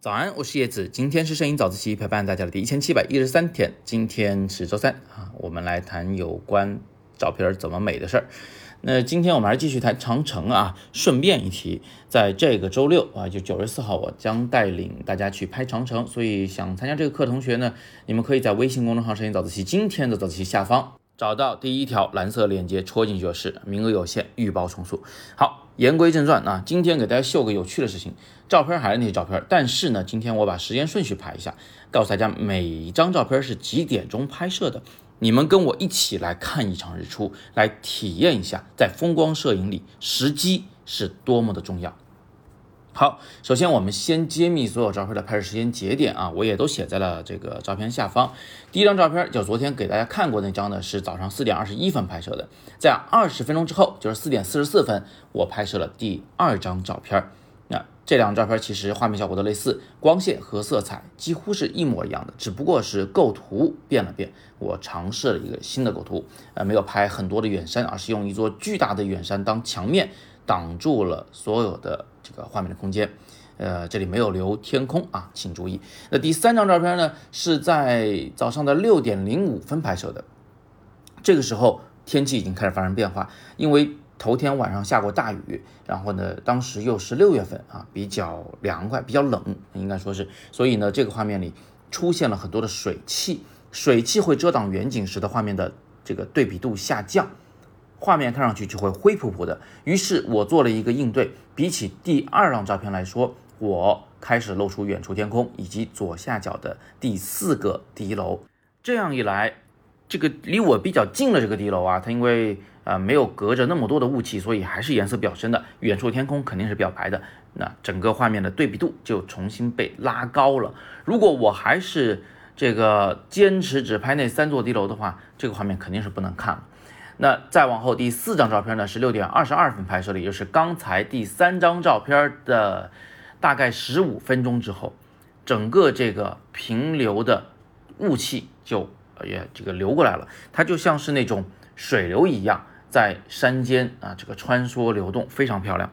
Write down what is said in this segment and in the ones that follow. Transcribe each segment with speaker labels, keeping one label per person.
Speaker 1: 早安，我是叶子，今天是摄影早自习陪伴大家的第一千七百一十三天，今天是周三啊，我们来谈有关照片怎么美的事儿。那今天我们还是继续谈长城啊。顺便一提，在这个周六啊，就九月四号，我将带领大家去拍长城。所以想参加这个课的同学呢，你们可以在微信公众号“摄影早自习”今天的早自习下方找到第一条蓝色链接，戳进去就是。名额有限，预报重塑。好，言归正传啊，今天给大家秀个有趣的事情。照片还是那些照片，但是呢，今天我把时间顺序排一下，告诉大家每一张照片是几点钟拍摄的。你们跟我一起来看一场日出，来体验一下在风光摄影里时机是多么的重要。好，首先我们先揭秘所有照片的拍摄时间节点啊，我也都写在了这个照片下方。第一张照片就昨天给大家看过那张呢，是早上四点二十一分拍摄的，在二十分钟之后，就是四点四十四分，我拍摄了第二张照片。那这两张照片其实画面效果都类似，光线和色彩几乎是一模一样的，只不过是构图变了变。我尝试了一个新的构图，呃，没有拍很多的远山，而是用一座巨大的远山当墙面，挡住了所有的这个画面的空间。呃，这里没有留天空啊，请注意。那第三张照片呢，是在早上的六点零五分拍摄的，这个时候天气已经开始发生变化，因为。头天晚上下过大雨，然后呢，当时又是六月份啊，比较凉快，比较冷，应该说是，所以呢，这个画面里出现了很多的水汽，水汽会遮挡远景时的画面的这个对比度下降，画面看上去就会灰扑扑的。于是我做了一个应对，比起第二张照片来说，我开始露出远处天空以及左下角的第四个敌楼，这样一来，这个离我比较近的这个敌楼啊，它因为。呃，没有隔着那么多的雾气，所以还是颜色比较深的。远处天空肯定是比较白的，那整个画面的对比度就重新被拉高了。如果我还是这个坚持只拍那三座敌楼的话，这个画面肯定是不能看了。那再往后第四张照片呢，是六点二十二分拍摄的，也就是刚才第三张照片的大概十五分钟之后，整个这个平流的雾气就也这个流过来了，它就像是那种水流一样。在山间啊，这个穿梭流动非常漂亮。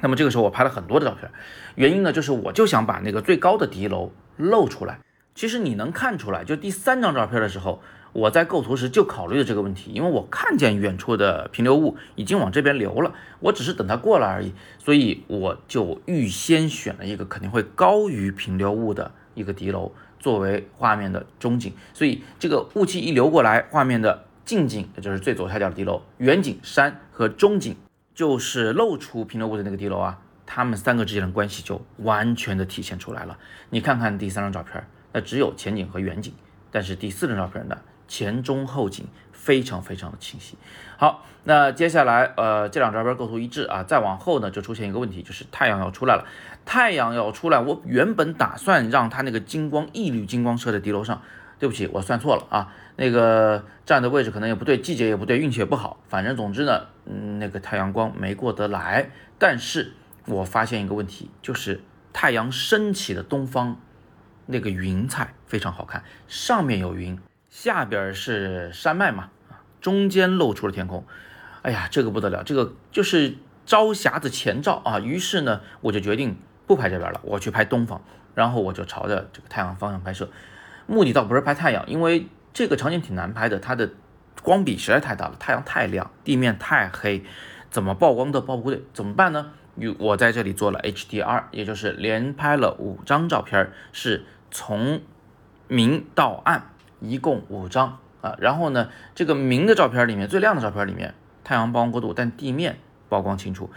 Speaker 1: 那么这个时候我拍了很多的照片，原因呢就是我就想把那个最高的敌楼露出来。其实你能看出来，就第三张照片的时候，我在构图时就考虑了这个问题，因为我看见远处的平流物已经往这边流了，我只是等它过来而已，所以我就预先选了一个肯定会高于平流物的一个敌楼作为画面的中景。所以这个雾气一流过来，画面的。近景，也就是最左下角的敌楼；远景山和中景，就是露出平流物的那个敌楼啊。它们三个之间的关系就完全的体现出来了。你看看第三张照片，那只有前景和远景，但是第四张照片呢，前中后景非常非常的清晰。好，那接下来，呃，这两张照片构图一致啊。再往后呢，就出现一个问题，就是太阳要出来了。太阳要出来，我原本打算让它那个金光一缕金光射在敌楼上。对不起，我算错了啊，那个站的位置可能也不对，季节也不对，运气也不好，反正总之呢，嗯，那个太阳光没过得来。但是我发现一个问题，就是太阳升起的东方，那个云彩非常好看，上面有云，下边是山脉嘛，中间露出了天空，哎呀，这个不得了，这个就是朝霞的前兆啊。于是呢，我就决定不拍这边了，我去拍东方，然后我就朝着这个太阳方向拍摄。目的倒不是拍太阳，因为这个场景挺难拍的，它的光比实在太大了，太阳太亮，地面太黑，怎么曝光都曝不对，怎么办呢？我在这里做了 HDR，也就是连拍了五张照片，是从明到暗，一共五张啊。然后呢，这个明的照片里面最亮的照片里面，太阳曝光过度，但地面曝光清楚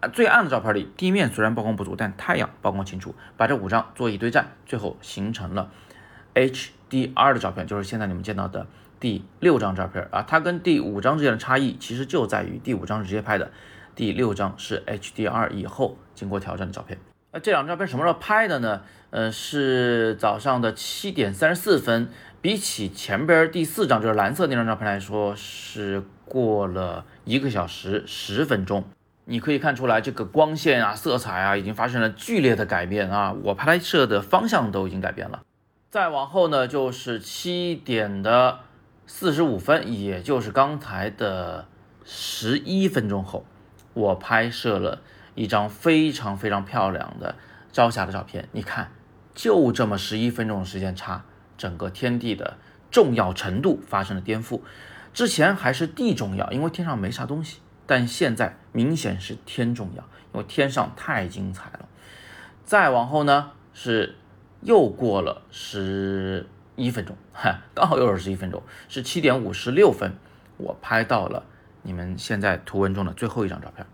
Speaker 1: 啊。最暗的照片里，地面虽然曝光不足，但太阳曝光清楚。把这五张做一堆战，最后形成了。HDR 的照片就是现在你们见到的第六张照片啊，它跟第五张之间的差异其实就在于第五张是直接拍的，第六张是 HDR 以后经过调整的照片。那这两张照片什么时候拍的呢？呃，是早上的七点三十四分，比起前边第四张就是蓝色那张照片来说，是过了一个小时十分钟。你可以看出来，这个光线啊、色彩啊，已经发生了剧烈的改变啊，我拍摄的方向都已经改变了。再往后呢，就是七点的四十五分，也就是刚才的十一分钟后，我拍摄了一张非常非常漂亮的朝霞的照片。你看，就这么十一分钟的时间差，整个天地的重要程度发生了颠覆。之前还是地重要，因为天上没啥东西，但现在明显是天重要，因为天上太精彩了。再往后呢，是又过了十一分钟，哈，刚好又是十一分钟，是七点五十六分，我拍到了。你们现在图文中的最后一张照片，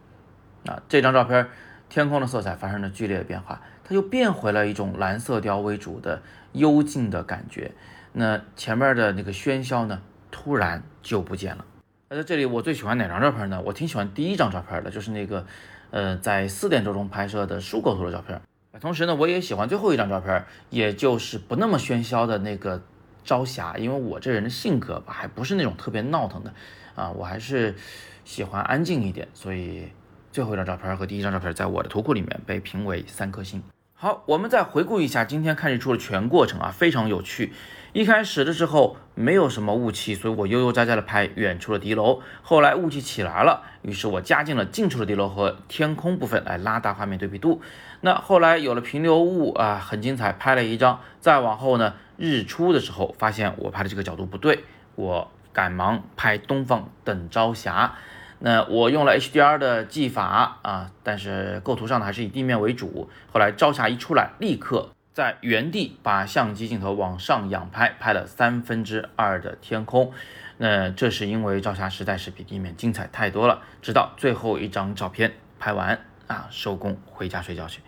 Speaker 1: 啊，这张照片天空的色彩发生了剧烈的变化，它又变回了一种蓝色调为主的幽静的感觉。那前面的那个喧嚣呢，突然就不见了。那在这里，我最喜欢哪张照片呢？我挺喜欢第一张照片的，就是那个，呃，在四点钟拍摄的树构图的照片。同时呢，我也喜欢最后一张照片，也就是不那么喧嚣的那个朝霞，因为我这人的性格吧，还不是那种特别闹腾的。啊，我还是喜欢安静一点，所以最后一张照片和第一张照片在我的图库里面被评为三颗星。好，我们再回顾一下今天看日出的全过程啊，非常有趣。一开始的时候没有什么雾气，所以我悠悠哉哉的拍远处的敌楼。后来雾气起来了，于是我加进了近处的敌楼和天空部分来拉大画面对比度。那后来有了平流雾啊，很精彩，拍了一张。再往后呢，日出的时候发现我拍的这个角度不对，我。赶忙拍东方等朝霞，那我用了 HDR 的技法啊，但是构图上呢还是以地面为主。后来朝霞一出来，立刻在原地把相机镜头往上仰拍，拍了三分之二的天空。那这是因为朝霞实在是比地面精彩太多了。直到最后一张照片拍完啊，收工回家睡觉去。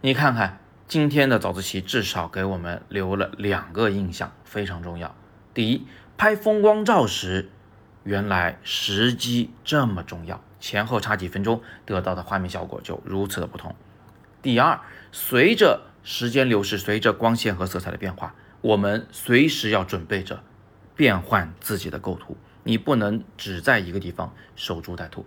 Speaker 1: 你看看今天的早自习，至少给我们留了两个印象，非常重要。第一。拍风光照时，原来时机这么重要，前后差几分钟，得到的画面效果就如此的不同。第二，随着时间流逝，随着光线和色彩的变化，我们随时要准备着变换自己的构图，你不能只在一个地方守株待兔。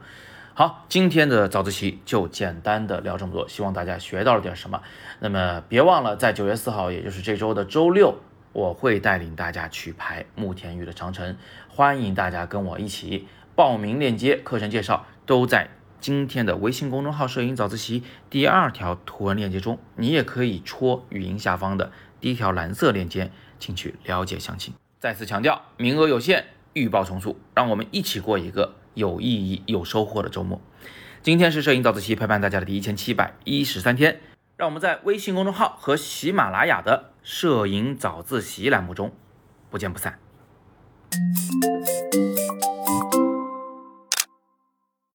Speaker 1: 好，今天的早自习就简单的聊这么多，希望大家学到了点什么。那么别忘了，在九月四号，也就是这周的周六。我会带领大家去拍慕田峪的长城，欢迎大家跟我一起报名链接、课程介绍都在今天的微信公众号“摄影早自习”第二条图文链接中，你也可以戳语音下方的第一条蓝色链接进去了解详情。再次强调，名额有限，预报从速，让我们一起过一个有意义、有收获的周末。今天是摄影早自习陪伴大家的第一千七百一十三天。让我们在微信公众号和喜马拉雅的摄影早自习栏目中不见不散。